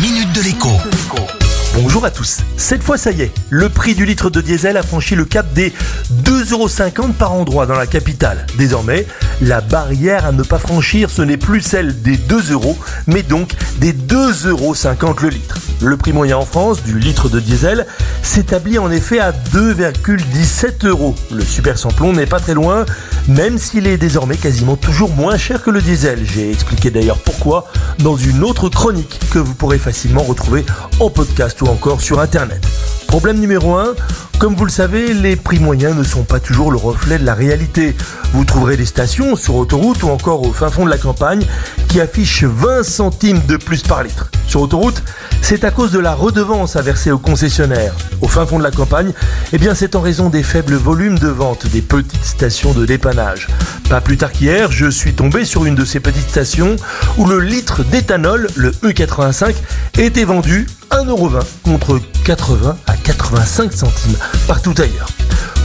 minute de l'écho. Bonjour à tous. Cette fois, ça y est, le prix du litre de diesel a franchi le cap des 2,50€ par endroit dans la capitale. Désormais, la barrière à ne pas franchir, ce n'est plus celle des 2 euros, mais donc des 2,50€ le litre. Le prix moyen en France du litre de diesel s'établit en effet à 2,17 euros. Le super samplon n'est pas très loin, même s'il est désormais quasiment toujours moins cher que le diesel. J'ai expliqué d'ailleurs pourquoi dans une autre chronique que vous pourrez facilement retrouver en podcast ou encore sur internet. Problème numéro 1, comme vous le savez, les prix moyens ne sont pas toujours le reflet de la réalité. Vous trouverez des stations sur autoroute ou encore au fin fond de la campagne qui affichent 20 centimes de plus par litre. Sur autoroute, c'est à cause de la redevance à verser aux concessionnaires. Au fin fond de la campagne, eh bien c'est en raison des faibles volumes de vente des petites stations de dépannage. Pas plus tard qu'hier, je suis tombé sur une de ces petites stations où le litre d'éthanol, le E85, était vendu 1,20€ contre 80 à 85 centimes partout ailleurs.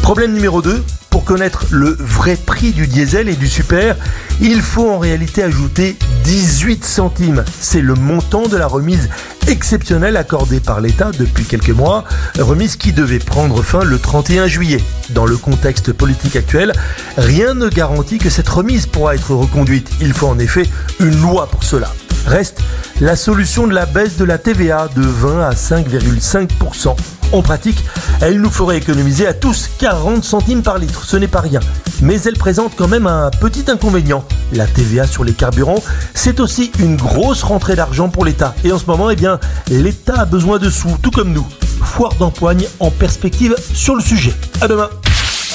Problème numéro 2, pour connaître le vrai prix du diesel et du super, il faut en réalité ajouter 18 centimes. C'est le montant de la remise exceptionnelle accordée par l'État depuis quelques mois, remise qui devait prendre fin le 31 juillet. Dans le contexte politique actuel, rien ne garantit que cette remise pourra être reconduite. Il faut en effet une loi pour cela. Reste la solution de la baisse de la TVA de 20 à 5,5%. En pratique, elle nous ferait économiser à tous 40 centimes par litre, ce n'est pas rien. Mais elle présente quand même un petit inconvénient. La TVA sur les carburants, c'est aussi une grosse rentrée d'argent pour l'État. Et en ce moment, eh bien, l'État a besoin de sous, tout comme nous. Foire d'empoigne en perspective sur le sujet. À demain.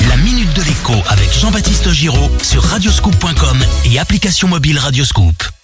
La minute de l'écho avec Jean-Baptiste Giraud sur radioscoop.com et application mobile Radioscoop.